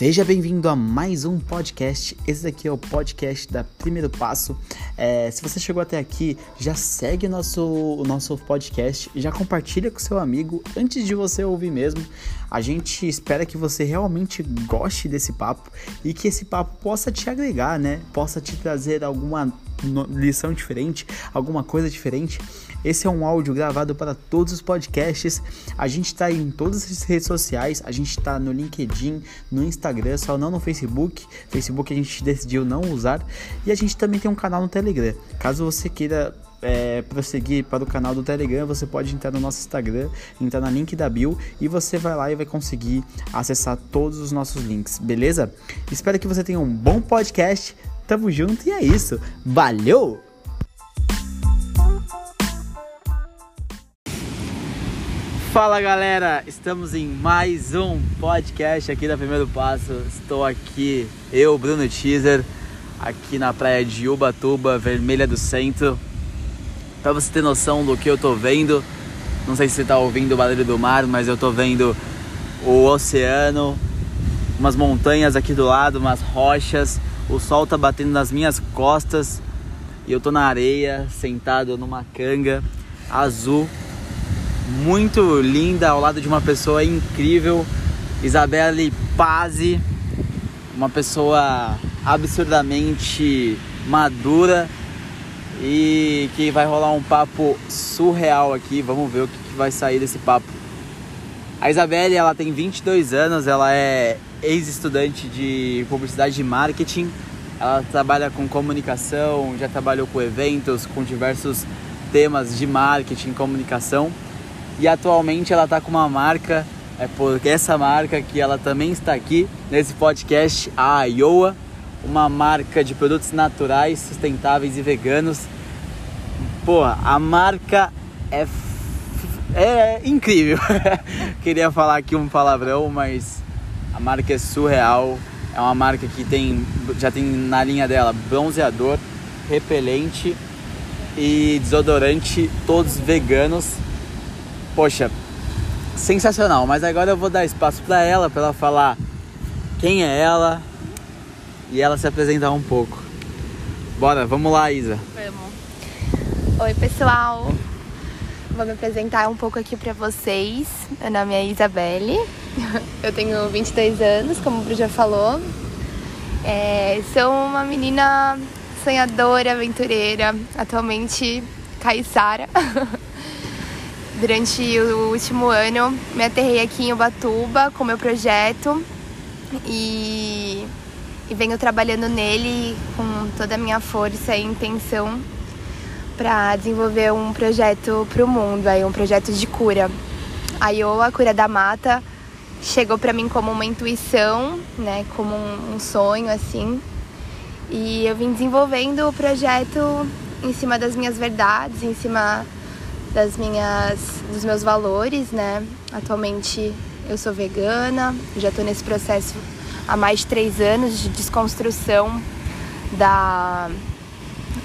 Seja bem-vindo a mais um podcast. Esse daqui é o podcast da Primeiro Passo. É, se você chegou até aqui, já segue o nosso, o nosso podcast já compartilha com seu amigo antes de você ouvir mesmo. A gente espera que você realmente goste desse papo e que esse papo possa te agregar, né? Possa te trazer alguma lição diferente, alguma coisa diferente. Esse é um áudio gravado para todos os podcasts. A gente está em todas as redes sociais, a gente está no LinkedIn, no Instagram, só não no Facebook. Facebook a gente decidiu não usar. E a gente também tem um canal no Telegram. Caso você queira é, prosseguir para o canal do Telegram, você pode entrar no nosso Instagram, entrar na link da bio e você vai lá e vai conseguir acessar todos os nossos links, beleza? Espero que você tenha um bom podcast. Tamo junto e é isso. Valeu! Fala galera, estamos em mais um podcast aqui da Primeiro Passo. Estou aqui, eu, Bruno Teaser, aqui na praia de Ubatuba, Vermelha do Centro. Para você ter noção do que eu tô vendo, não sei se você tá ouvindo o barulho do mar, mas eu tô vendo o oceano, umas montanhas aqui do lado, umas rochas. O sol tá batendo nas minhas costas e eu tô na areia, sentado numa canga azul muito linda ao lado de uma pessoa incrível, Isabelle Pazzi, uma pessoa absurdamente madura e que vai rolar um papo surreal aqui. Vamos ver o que, vai sair desse papo. A Isabelle, ela tem 22 anos, ela é ex-estudante de publicidade e marketing. Ela trabalha com comunicação, já trabalhou com eventos, com diversos temas de marketing, comunicação e atualmente ela está com uma marca, é porque essa marca que ela também está aqui nesse podcast, a Iowa, uma marca de produtos naturais, sustentáveis e veganos. Pô, a marca é, é incrível. Queria falar aqui um palavrão, mas a marca é surreal. É uma marca que tem já tem na linha dela bronzeador, repelente e desodorante, todos veganos poxa, sensacional. Mas agora eu vou dar espaço para ela, para ela falar quem é ela e ela se apresentar um pouco. Bora, vamos lá, Isa. Vamos. Oi, pessoal. Vou me apresentar um pouco aqui para vocês. Meu nome é Isabelle. Eu tenho 22 anos, como o Bru já falou. É, sou uma menina sonhadora, aventureira, atualmente caiçara. Durante o último ano, me aterrei aqui em Ubatuba com meu projeto e, e venho trabalhando nele com toda a minha força e intenção para desenvolver um projeto para o mundo, aí um projeto de cura. A Iowa, a cura da mata, chegou para mim como uma intuição, né, como um, um sonho assim. E eu vim desenvolvendo o projeto em cima das minhas verdades, em cima das minhas, dos meus valores, né? Atualmente eu sou vegana, já estou nesse processo há mais de três anos de desconstrução da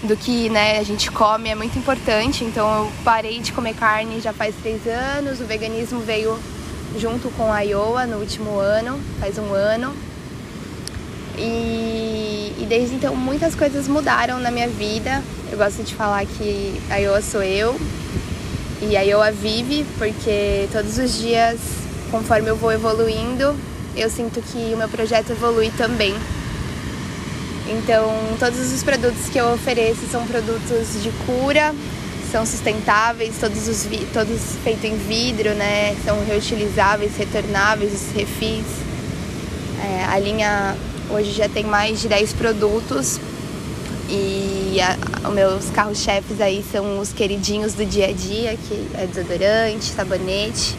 do que né, a gente come é muito importante. Então eu parei de comer carne já faz três anos. O veganismo veio junto com a Iowa no último ano, faz um ano. E, e desde então muitas coisas mudaram na minha vida. Eu gosto de falar que a Iowa sou eu, e aí eu a vive porque todos os dias, conforme eu vou evoluindo, eu sinto que o meu projeto evolui também. Então, todos os produtos que eu ofereço são produtos de cura, são sustentáveis, todos os todos feitos em vidro, né? São reutilizáveis, retornáveis, os refis. É, a linha hoje já tem mais de 10 produtos e os meus carros-chefes aí são os queridinhos do dia a dia, que é desodorante, sabonete.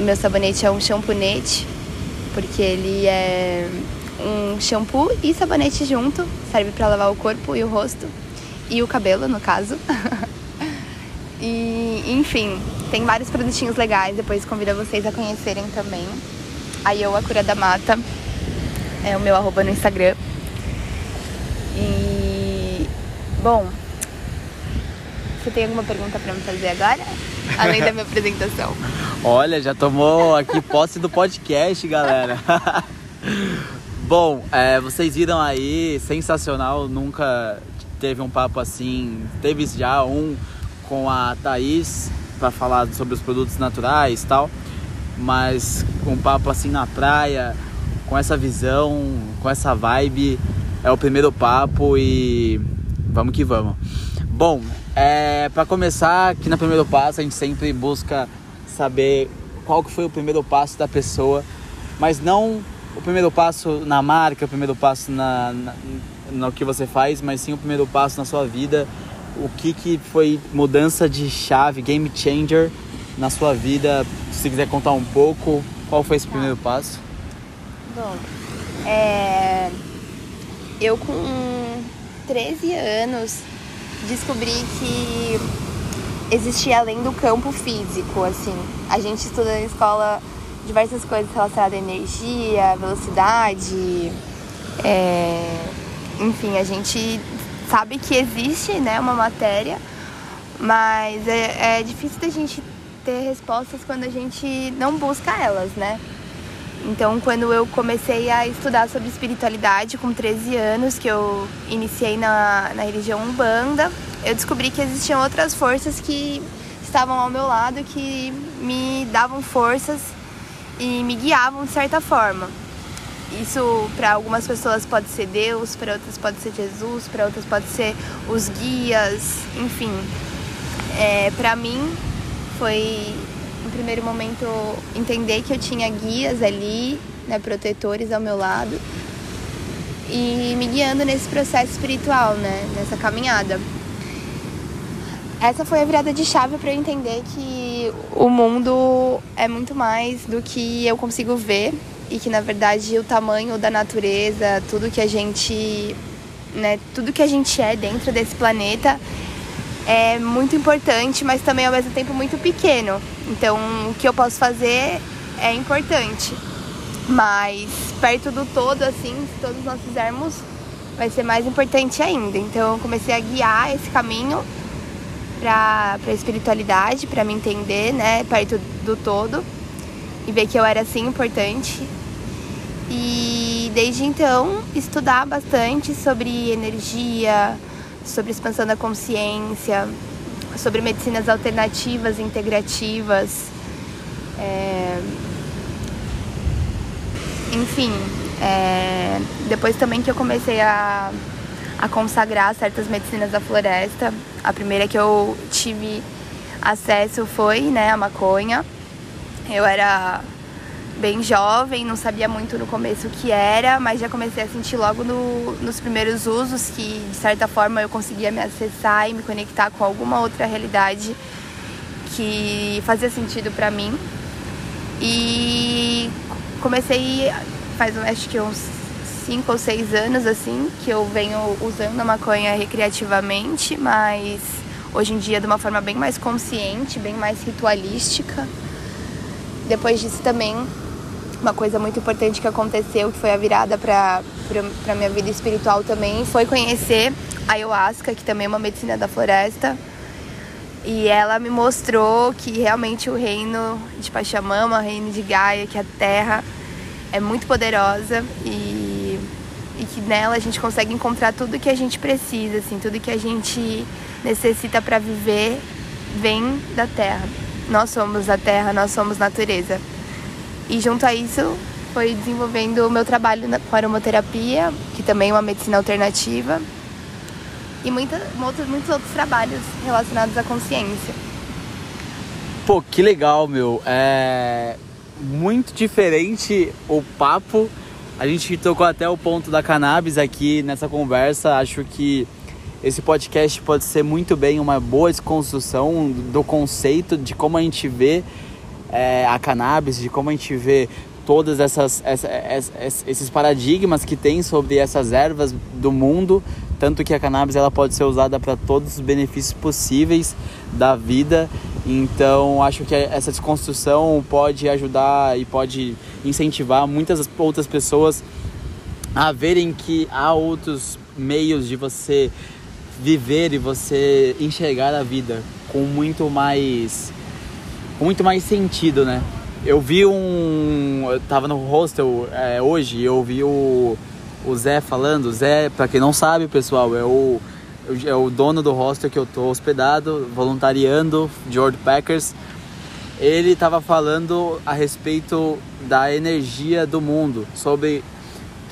Meu sabonete é um champonete, porque ele é um shampoo e sabonete junto, serve para lavar o corpo e o rosto e o cabelo, no caso. e enfim, tem vários produtinhos legais, depois convido vocês a conhecerem também. A Cura da Mata é o meu arroba no Instagram. E Bom, você tem alguma pergunta para me fazer agora? Além da minha apresentação. Olha, já tomou aqui posse do podcast, galera. Bom, é, vocês viram aí, sensacional, nunca teve um papo assim. Teve já um com a Thaís para falar sobre os produtos naturais e tal, mas um papo assim na praia, com essa visão, com essa vibe, é o primeiro papo e vamos que vamos. Bom, é, para começar, aqui no primeiro passo a gente sempre busca saber qual que foi o primeiro passo da pessoa, mas não o primeiro passo na marca, o primeiro passo na, na, no que você faz, mas sim o primeiro passo na sua vida. O que, que foi mudança de chave, game changer na sua vida? Se quiser contar um pouco, qual foi esse primeiro passo? Bom, é... eu com 13 anos descobri que existia além do campo físico, assim. A gente estuda na escola diversas coisas relacionadas à energia, velocidade, é... enfim, a gente sabe que existe, né, uma matéria, mas é, é difícil da gente ter respostas quando a gente não busca elas, né? Então, quando eu comecei a estudar sobre espiritualidade com 13 anos, que eu iniciei na, na religião Umbanda, eu descobri que existiam outras forças que estavam ao meu lado, que me davam forças e me guiavam de certa forma. Isso para algumas pessoas pode ser Deus, para outras pode ser Jesus, para outras pode ser os guias, enfim. É, para mim foi primeiro momento entender que eu tinha guias ali, né, protetores ao meu lado e me guiando nesse processo espiritual, né, nessa caminhada. Essa foi a virada de chave para eu entender que o mundo é muito mais do que eu consigo ver e que na verdade o tamanho da natureza, tudo que a gente, né, tudo que a gente é dentro desse planeta é muito importante, mas também ao mesmo tempo muito pequeno. Então, o que eu posso fazer é importante. Mas perto do todo, assim, se todos nós fizermos, vai ser mais importante ainda. Então, eu comecei a guiar esse caminho para a espiritualidade, para me entender, né, perto do todo e ver que eu era assim importante. E desde então, estudar bastante sobre energia, sobre expansão da consciência, sobre medicinas alternativas, integrativas. É... Enfim, é... depois também que eu comecei a, a consagrar certas medicinas da floresta, a primeira que eu tive acesso foi né, a maconha. Eu era bem jovem, não sabia muito no começo o que era, mas já comecei a sentir logo no, nos primeiros usos que, de certa forma, eu conseguia me acessar e me conectar com alguma outra realidade que fazia sentido para mim. E comecei faz acho que uns 5 ou 6 anos assim que eu venho usando a maconha recreativamente, mas hoje em dia de uma forma bem mais consciente, bem mais ritualística. Depois disso também uma coisa muito importante que aconteceu, que foi a virada para a minha vida espiritual também, foi conhecer a ayahuasca, que também é uma medicina da floresta. E ela me mostrou que realmente o reino de Pachamama, o reino de Gaia, que é a terra, é muito poderosa e, e que nela a gente consegue encontrar tudo que a gente precisa, assim, tudo que a gente necessita para viver vem da terra. Nós somos a terra, nós somos natureza. E junto a isso, foi desenvolvendo o meu trabalho com aromaterapia, que também é uma medicina alternativa, e muita, muitos, muitos outros trabalhos relacionados à consciência. Pô, que legal, meu. É muito diferente o papo. A gente tocou até o ponto da cannabis aqui nessa conversa. Acho que esse podcast pode ser muito bem uma boa desconstrução do conceito de como a gente vê é, a cannabis, de como a gente vê essa, essa, esses paradigmas que tem sobre essas ervas do mundo, tanto que a cannabis ela pode ser usada para todos os benefícios possíveis da vida. Então, acho que essa desconstrução pode ajudar e pode incentivar muitas outras pessoas a verem que há outros meios de você viver e você enxergar a vida com muito mais com muito mais sentido, né? eu vi um. Eu tava no hostel é, hoje eu vi o, o Zé falando. Zé, pra quem não sabe, pessoal, é o, é o dono do hostel que eu tô hospedado, voluntariando, George Packers. Ele tava falando a respeito da energia do mundo, sobre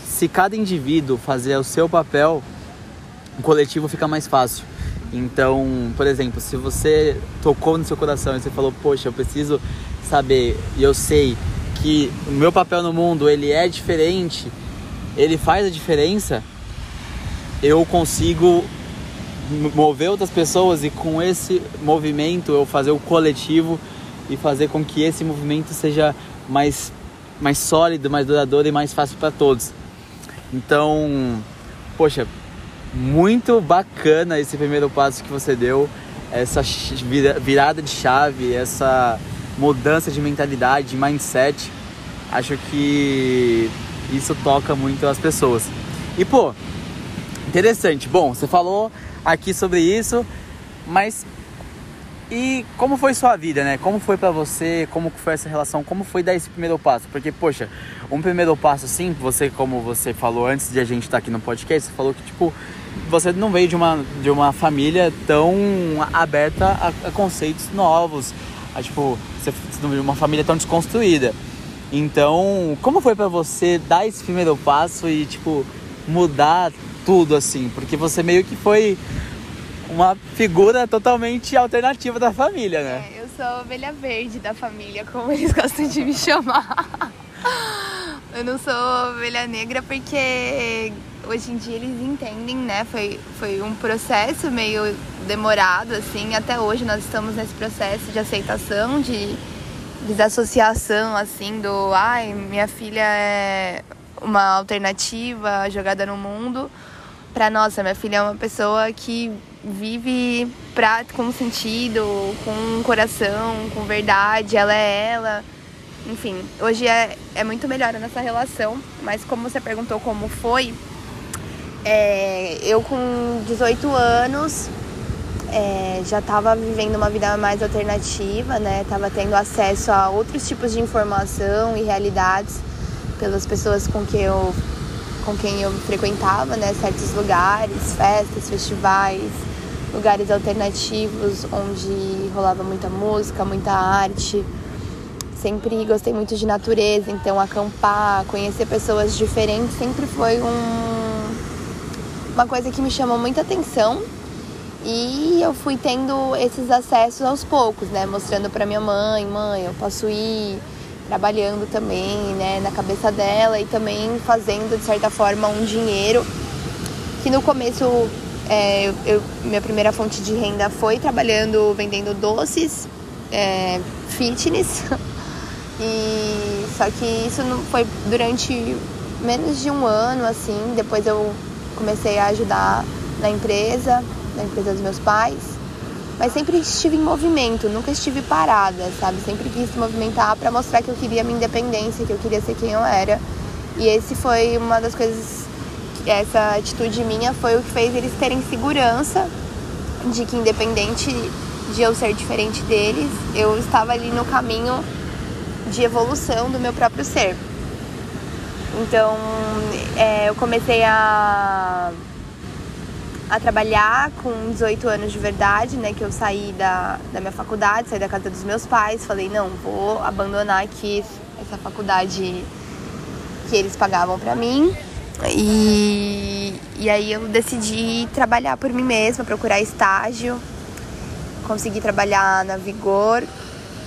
se cada indivíduo fazer o seu papel, o coletivo fica mais fácil. Então, por exemplo, se você tocou no seu coração e você falou, poxa, eu preciso saber e eu sei que o meu papel no mundo ele é diferente, ele faz a diferença, eu consigo mover outras pessoas e com esse movimento eu fazer o coletivo e fazer com que esse movimento seja mais mais sólido, mais duradouro e mais fácil para todos. Então, poxa, muito bacana esse primeiro passo que você deu, essa virada de chave, essa mudança de mentalidade, de mindset. Acho que isso toca muito as pessoas. E pô, interessante. Bom, você falou aqui sobre isso, mas e como foi sua vida, né? Como foi para você? Como foi essa relação? Como foi dar esse primeiro passo? Porque, poxa, um primeiro passo assim, você, como você falou antes de a gente estar tá aqui no podcast, você falou que, tipo, você não veio de uma, de uma família tão aberta a, a conceitos novos. A, tipo, você não veio de uma família tão desconstruída. Então, como foi para você dar esse primeiro passo e, tipo, mudar tudo assim? Porque você meio que foi uma figura totalmente alternativa da família, né? É, eu sou a ovelha verde da família, como eles gostam de me chamar. eu não sou ovelha negra porque hoje em dia eles entendem, né? Foi, foi um processo meio demorado, assim. Até hoje nós estamos nesse processo de aceitação, de desassociação, assim, do ai, minha filha é uma alternativa jogada no mundo. Pra nossa, minha filha é uma pessoa que vive pra, com sentido, com coração, com verdade, ela é ela. Enfim, hoje é, é muito melhor a nossa relação, mas como você perguntou como foi, é, eu com 18 anos é, já estava vivendo uma vida mais alternativa, né? Estava tendo acesso a outros tipos de informação e realidades pelas pessoas com que eu com quem eu frequentava, né? Certos lugares, festas, festivais, lugares alternativos onde rolava muita música, muita arte. Sempre gostei muito de natureza, então acampar, conhecer pessoas diferentes sempre foi um, uma coisa que me chamou muita atenção. E eu fui tendo esses acessos aos poucos, né? Mostrando para minha mãe, mãe, eu posso ir trabalhando também, né, na cabeça dela e também fazendo de certa forma um dinheiro que no começo é, eu, minha primeira fonte de renda foi trabalhando vendendo doces é, fitness e só que isso não foi durante menos de um ano assim depois eu comecei a ajudar na empresa na empresa dos meus pais mas sempre estive em movimento, nunca estive parada, sabe? Sempre quis movimentar para mostrar que eu queria minha independência, que eu queria ser quem eu era. E esse foi uma das coisas essa atitude minha foi o que fez eles terem segurança de que, independente de eu ser diferente deles, eu estava ali no caminho de evolução do meu próprio ser. Então, é, eu comecei a, a trabalhar com 18 anos de verdade, né? Que eu saí da, da minha faculdade, saí da casa dos meus pais. Falei, não, vou abandonar aqui essa faculdade que eles pagavam para mim e, e aí eu decidi trabalhar por mim mesma, procurar estágio. Consegui trabalhar na Vigor,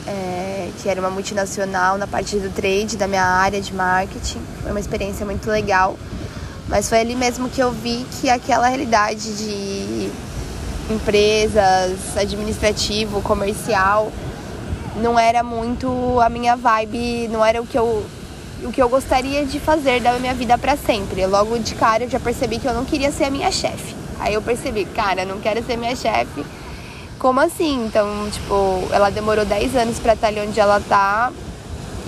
é, que era uma multinacional na parte do trade, da minha área de marketing. Foi uma experiência muito legal. Mas foi ali mesmo que eu vi que aquela realidade de empresas, administrativo, comercial, não era muito a minha vibe, não era o que eu o que eu gostaria de fazer da minha vida para sempre. Logo de cara eu já percebi que eu não queria ser a minha chefe. Aí eu percebi, cara, não quero ser minha chefe. Como assim? Então, tipo, ela demorou 10 anos para estar ali onde ela tá.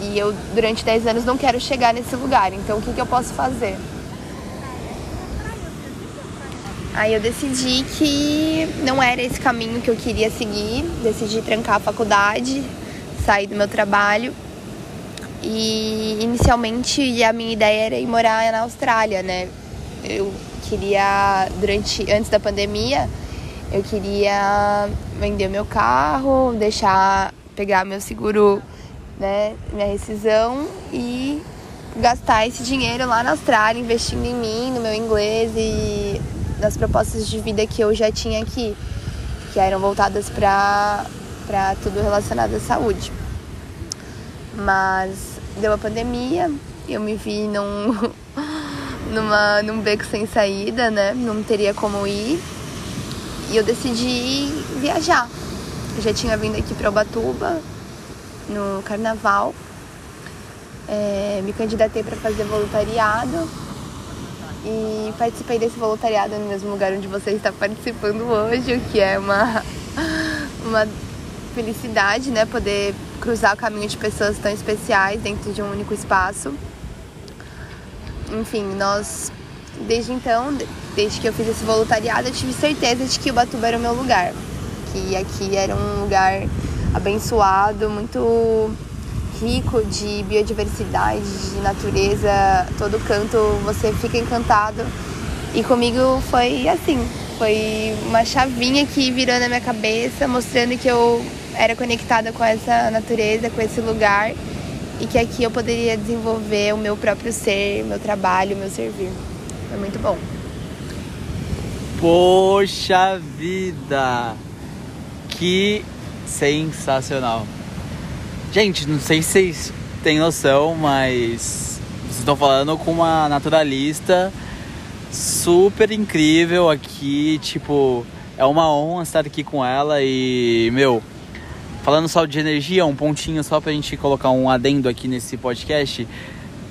E eu, durante 10 anos, não quero chegar nesse lugar. Então, o que, que eu posso fazer? Aí eu decidi que não era esse caminho que eu queria seguir. Decidi trancar a faculdade, sair do meu trabalho E inicialmente a minha ideia era ir morar na Austrália, né? Eu queria, durante, antes da pandemia, eu queria vender meu carro, deixar, pegar meu seguro, né, minha rescisão e gastar esse dinheiro lá na Austrália, investindo em mim, no meu inglês e nas propostas de vida que eu já tinha aqui, que eram voltadas para tudo relacionado à saúde. Mas deu a pandemia, eu me vi num, numa, num beco sem saída, né? Não teria como ir. E eu decidi viajar. Eu já tinha vindo aqui para Ubatuba no carnaval. É, me candidatei para fazer voluntariado e participei desse voluntariado no mesmo lugar onde você está participando hoje, o que é uma, uma felicidade, né? Poder cruzar o caminho de pessoas tão especiais dentro de um único espaço. Enfim, nós, desde então, desde que eu fiz esse voluntariado, eu tive certeza de que o Batuba era o meu lugar. Que aqui era um lugar abençoado, muito rico de biodiversidade, de natureza, todo canto você fica encantado. E comigo foi assim, foi uma chavinha que virou na minha cabeça, mostrando que eu era conectada com essa natureza, com esse lugar e que aqui eu poderia desenvolver o meu próprio ser, meu trabalho, meu servir. Foi muito bom. Poxa vida! Que sensacional! Gente, não sei se vocês têm noção, mas vocês estão falando com uma naturalista super incrível aqui. Tipo, é uma honra estar aqui com ela e, meu, Falando só de energia, um pontinho só pra gente colocar um adendo aqui nesse podcast.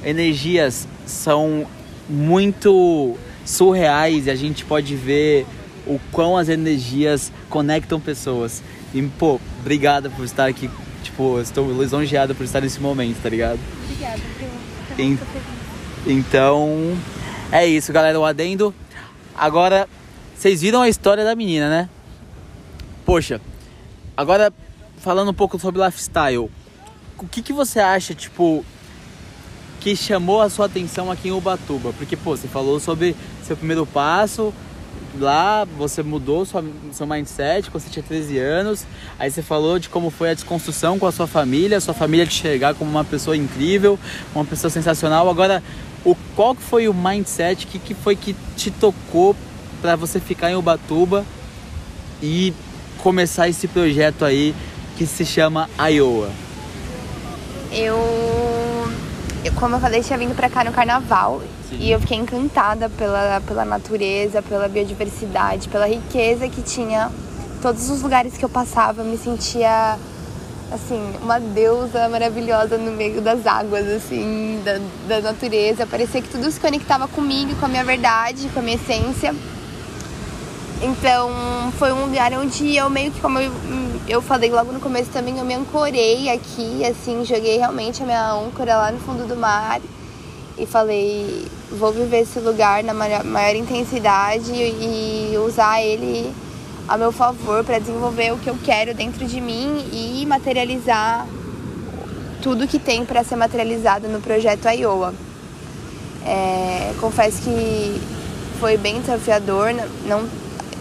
Energias são muito surreais e a gente pode ver o quão as energias conectam pessoas. E, pô, obrigada por estar aqui. Tipo, estou lisonjeado por estar nesse momento, tá ligado? Obrigada, en Então, é isso, galera, o adendo. Agora, vocês viram a história da menina, né? Poxa, agora falando um pouco sobre lifestyle, o que, que você acha, tipo, que chamou a sua atenção aqui em Ubatuba? Porque, pô, você falou sobre seu primeiro passo, lá você mudou sua, seu mindset quando você tinha 13 anos, aí você falou de como foi a desconstrução com a sua família, sua família te enxergar como uma pessoa incrível, uma pessoa sensacional. Agora, o, qual que foi o mindset, que, que foi que te tocou para você ficar em Ubatuba e começar esse projeto aí que se chama Iowa? Eu, eu como eu falei, tinha vindo pra cá no carnaval Sim. e eu fiquei encantada pela, pela natureza, pela biodiversidade, pela riqueza que tinha. Todos os lugares que eu passava, eu me sentia assim, uma deusa maravilhosa no meio das águas, assim, da, da natureza. Parecia que tudo se conectava comigo, com a minha verdade, com a minha essência. Então, foi um lugar onde eu meio que, como eu, eu falei logo no começo também, eu me ancorei aqui, assim, joguei realmente a minha âncora lá no fundo do mar e falei, vou viver esse lugar na maior, maior intensidade e usar ele a meu favor para desenvolver o que eu quero dentro de mim e materializar tudo que tem para ser materializado no projeto Iowa. É, confesso que foi bem desafiador, não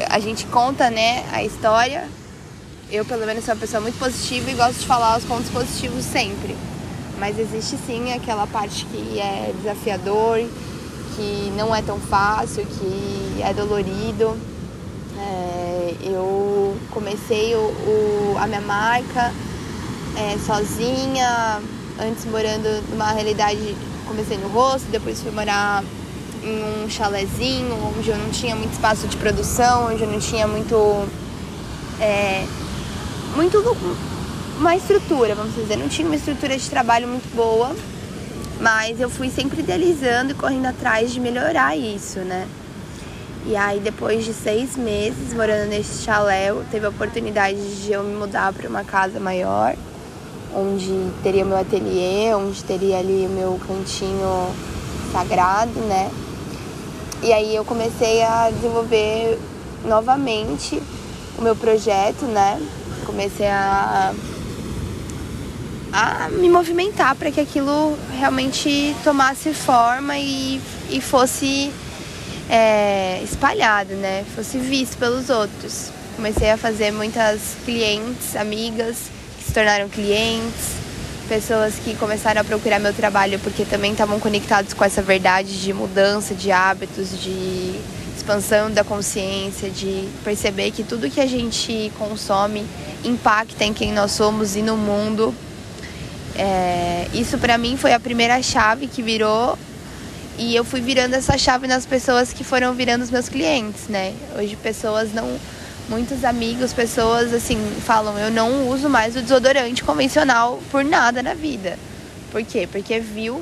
a gente conta, né, a história. Eu, pelo menos, sou uma pessoa muito positiva e gosto de falar os pontos positivos sempre. Mas existe sim aquela parte que é desafiador, que não é tão fácil, que é dolorido. É, eu comecei o, o, a minha marca é, sozinha, antes morando numa realidade, comecei no rosto, depois fui morar em um chalezinho, onde eu não tinha muito espaço de produção, onde eu não tinha muito. É, muito. uma estrutura, vamos dizer. Não tinha uma estrutura de trabalho muito boa, mas eu fui sempre idealizando e correndo atrás de melhorar isso, né? E aí, depois de seis meses morando nesse chalé, teve a oportunidade de eu me mudar para uma casa maior, onde teria meu ateliê, onde teria ali o meu cantinho sagrado, né? E aí eu comecei a desenvolver novamente o meu projeto, né? Comecei a, a me movimentar para que aquilo realmente tomasse forma e, e fosse é, espalhado, né? Fosse visto pelos outros. Comecei a fazer muitas clientes, amigas que se tornaram clientes, pessoas que começaram a procurar meu trabalho porque também estavam conectados com essa verdade de mudança de hábitos, de expansão da consciência, de perceber que tudo que a gente consome impacta em quem nós somos e no mundo. É, isso para mim foi a primeira chave que virou e eu fui virando essa chave nas pessoas que foram virando os meus clientes, né? Hoje pessoas não muitos amigos, pessoas assim, falam, eu não uso mais o desodorante convencional por nada na vida. Por quê? Porque viu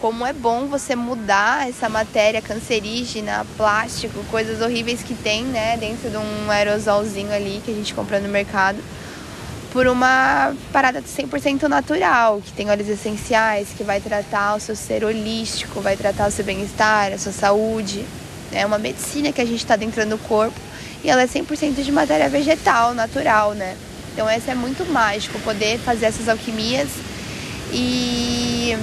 como é bom você mudar essa matéria cancerígena, plástico, coisas horríveis que tem, né, dentro de um aerosolzinho ali que a gente compra no mercado, por uma parada 100% natural, que tem óleos essenciais, que vai tratar o seu ser holístico, vai tratar o seu bem-estar, a sua saúde. É uma medicina que a gente está dentro do corpo e ela é 100% de matéria vegetal, natural, né? Então essa é muito mágico, poder fazer essas alquimias e,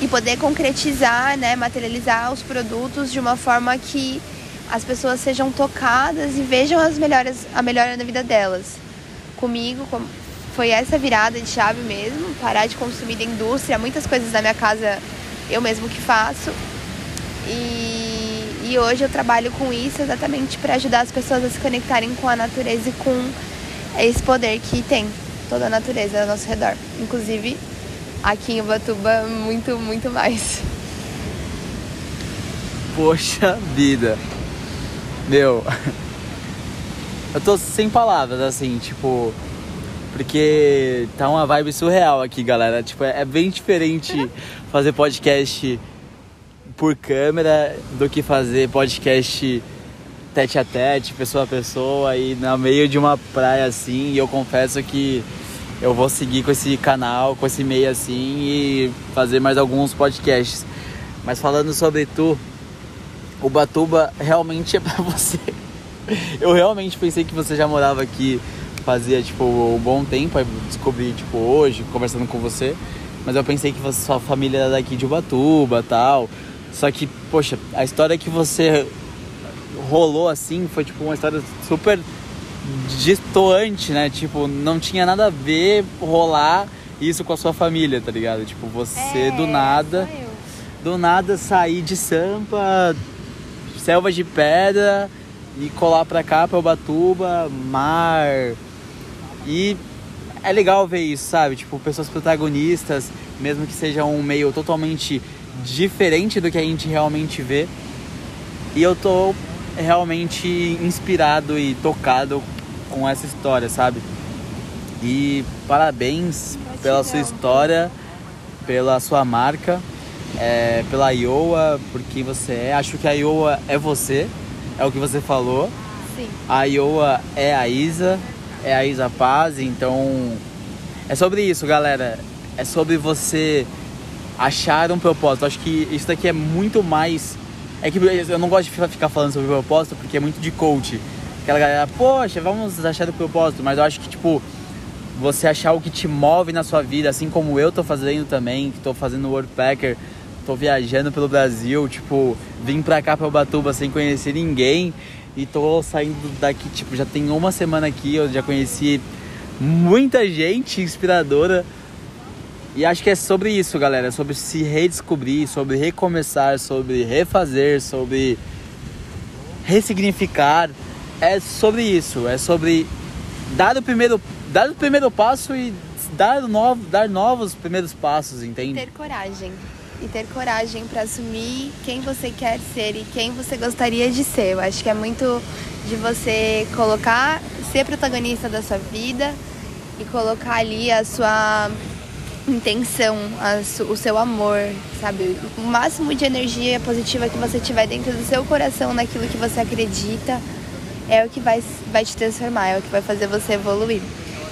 e poder concretizar, né, materializar os produtos de uma forma que as pessoas sejam tocadas e vejam as melhores, a melhora na vida delas. Comigo foi essa virada de chave mesmo, parar de consumir da indústria, muitas coisas da minha casa eu mesmo que faço. E e hoje eu trabalho com isso exatamente para ajudar as pessoas a se conectarem com a natureza e com esse poder que tem toda a natureza ao nosso redor. Inclusive aqui em Ubatuba, muito, muito mais. Poxa vida. Meu. Eu tô sem palavras, assim, tipo. Porque tá uma vibe surreal aqui, galera. Tipo, é bem diferente fazer podcast por câmera do que fazer podcast tete a tete, pessoa a pessoa e no meio de uma praia assim. E eu confesso que eu vou seguir com esse canal, com esse meio assim e fazer mais alguns podcasts. Mas falando sobre tu, o Batuba realmente é pra você. Eu realmente pensei que você já morava aqui fazia tipo um bom tempo, aí descobri tipo hoje, conversando com você. Mas eu pensei que sua família era daqui de Ubatuba tal. Só que, poxa, a história que você rolou assim foi tipo uma história super distoante, né? Tipo, não tinha nada a ver rolar isso com a sua família, tá ligado? Tipo, você é, do nada, do nada sair de Sampa, selva de pedra e colar pra cá, pra Ubatuba, mar. E é legal ver isso, sabe? Tipo, pessoas protagonistas, mesmo que seja um meio totalmente diferente do que a gente realmente vê. E eu tô realmente inspirado e tocado com essa história, sabe? E parabéns pela sua história, pela sua marca, é, pela Iowa, por quem você é. Acho que a Iowa é você, é o que você falou. Sim. A Iowa é a Isa, é a Isa Paz, então é sobre isso, galera. É sobre você achar um propósito. Acho que isso daqui é muito mais. É que eu não gosto de ficar falando sobre propósito porque é muito de coach. Aquela galera, poxa, vamos achar o propósito. Mas eu acho que, tipo, você achar o que te move na sua vida, assim como eu tô fazendo também, que tô fazendo Worldpacker, tô viajando pelo Brasil, tipo, vim pra cá pra Ubatuba sem conhecer ninguém e tô saindo daqui, tipo, já tem uma semana aqui, eu já conheci muita gente inspiradora e acho que é sobre isso, galera. Sobre se redescobrir, sobre recomeçar, sobre refazer, sobre ressignificar. É sobre isso. É sobre dar o primeiro, dar o primeiro passo e dar, novo, dar novos primeiros passos, entende? Ter coragem. E ter coragem para assumir quem você quer ser e quem você gostaria de ser. Eu acho que é muito de você colocar, ser protagonista da sua vida e colocar ali a sua intenção, o seu amor, sabe? O máximo de energia positiva que você tiver dentro do seu coração, naquilo que você acredita, é o que vai, vai te transformar, é o que vai fazer você evoluir.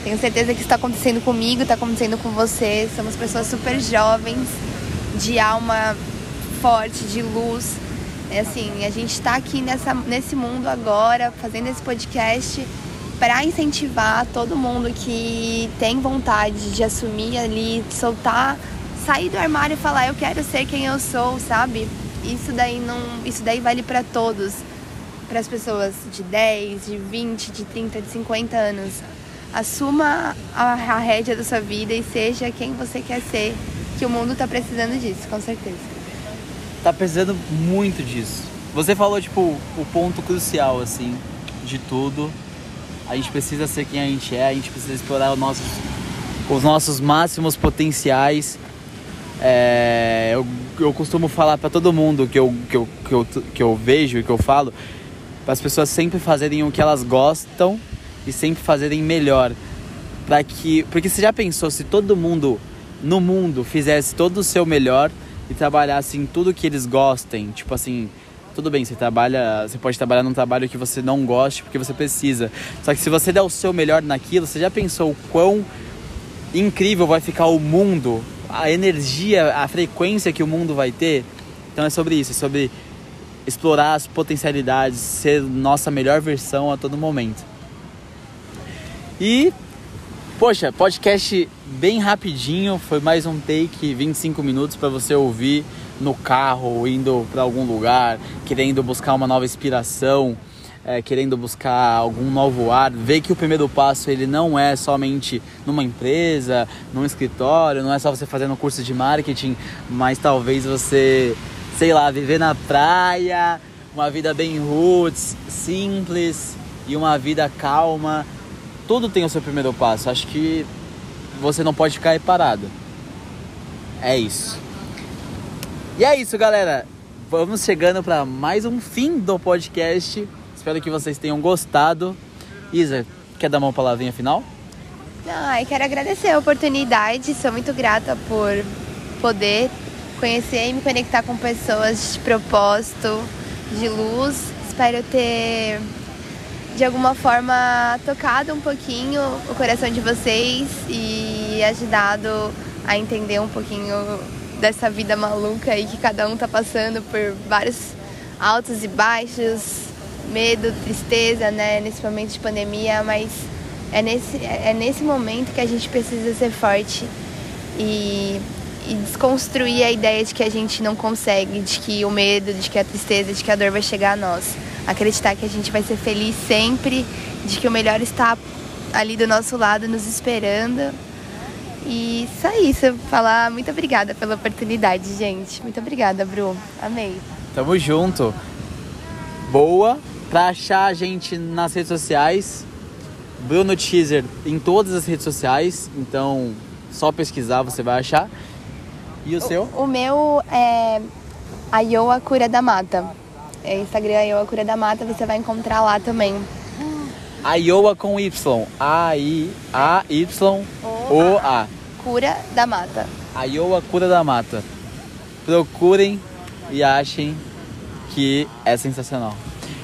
Tenho certeza que está acontecendo comigo, está acontecendo com você. Somos pessoas super jovens, de alma forte, de luz. É assim, a gente está aqui nessa, nesse mundo agora, fazendo esse podcast para incentivar todo mundo que tem vontade de assumir ali, soltar, sair do armário e falar eu quero ser quem eu sou, sabe? Isso daí não, isso daí vale para todos, para as pessoas de 10, de 20, de 30, de 50 anos. Assuma a, a rédea da sua vida e seja quem você quer ser, que o mundo tá precisando disso, com certeza. Tá precisando muito disso. Você falou tipo o ponto crucial assim de tudo a gente precisa ser quem a gente é, a gente precisa explorar os nossos, os nossos máximos potenciais. É, eu, eu costumo falar para todo mundo que eu, que, eu, que, eu, que eu vejo e que eu falo, para as pessoas sempre fazerem o que elas gostam e sempre fazerem melhor. Pra que, porque você já pensou se todo mundo no mundo fizesse todo o seu melhor e trabalhasse em tudo que eles gostem, tipo assim, tudo bem, você trabalha, você pode trabalhar num trabalho que você não goste porque você precisa. Só que se você der o seu melhor naquilo, você já pensou o quão incrível vai ficar o mundo, a energia, a frequência que o mundo vai ter? Então é sobre isso, é sobre explorar as potencialidades, ser nossa melhor versão a todo momento. E poxa, podcast bem rapidinho, foi mais um take, 25 minutos para você ouvir no carro, indo para algum lugar, querendo buscar uma nova inspiração, é, querendo buscar algum novo ar, ver que o primeiro passo ele não é somente numa empresa, num escritório, não é só você fazendo um curso de marketing, mas talvez você, sei lá, viver na praia, uma vida bem roots, simples e uma vida calma. Tudo tem o seu primeiro passo. Acho que você não pode ficar aí parado. É isso. E é isso, galera. Vamos chegando para mais um fim do podcast. Espero que vocês tenham gostado. Isa, quer dar uma palavrinha final? Ai, quero agradecer a oportunidade. Sou muito grata por poder conhecer e me conectar com pessoas de propósito, de luz. Espero ter de alguma forma tocado um pouquinho o coração de vocês e ajudado a entender um pouquinho dessa vida maluca aí que cada um tá passando por vários altos e baixos, medo, tristeza, né, nesse momento de pandemia, mas é nesse, é nesse momento que a gente precisa ser forte e, e desconstruir a ideia de que a gente não consegue, de que o medo, de que a tristeza, de que a dor vai chegar a nós. Acreditar que a gente vai ser feliz sempre, de que o melhor está ali do nosso lado nos esperando e só isso, falar muito obrigada pela oportunidade, gente. Muito obrigada, Bru. Amei. Tamo junto. Boa. Pra achar a gente nas redes sociais, Bruno Teaser em todas as redes sociais. Então, só pesquisar você vai achar. E o, o seu? O meu é Ayoa Cura da Mata. É Instagram Ayoa Cura da Mata, você vai encontrar lá também. Iowa com Y. A-I-A-Y-O-A. Cura da Mata. Iowa Cura da Mata. Procurem e achem que é sensacional.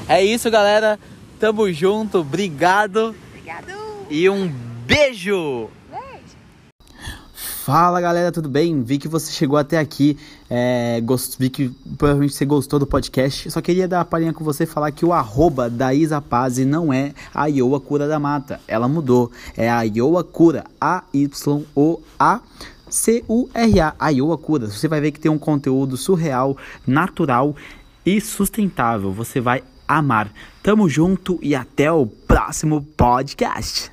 É isso, galera. Tamo junto. Obrigado. Obrigado. E um beijo. Fala galera, tudo bem? Vi que você chegou até aqui, é, gost... vi que provavelmente você gostou do podcast. Só queria dar a palhinha com você falar que o arroba da Isa Paz não é a Iowa Cura da Mata, ela mudou. É a Iowa Cura, A-Y-O-A. C-U-R-A, a Iowa Cura. Você vai ver que tem um conteúdo surreal, natural e sustentável. Você vai amar. Tamo junto e até o próximo podcast.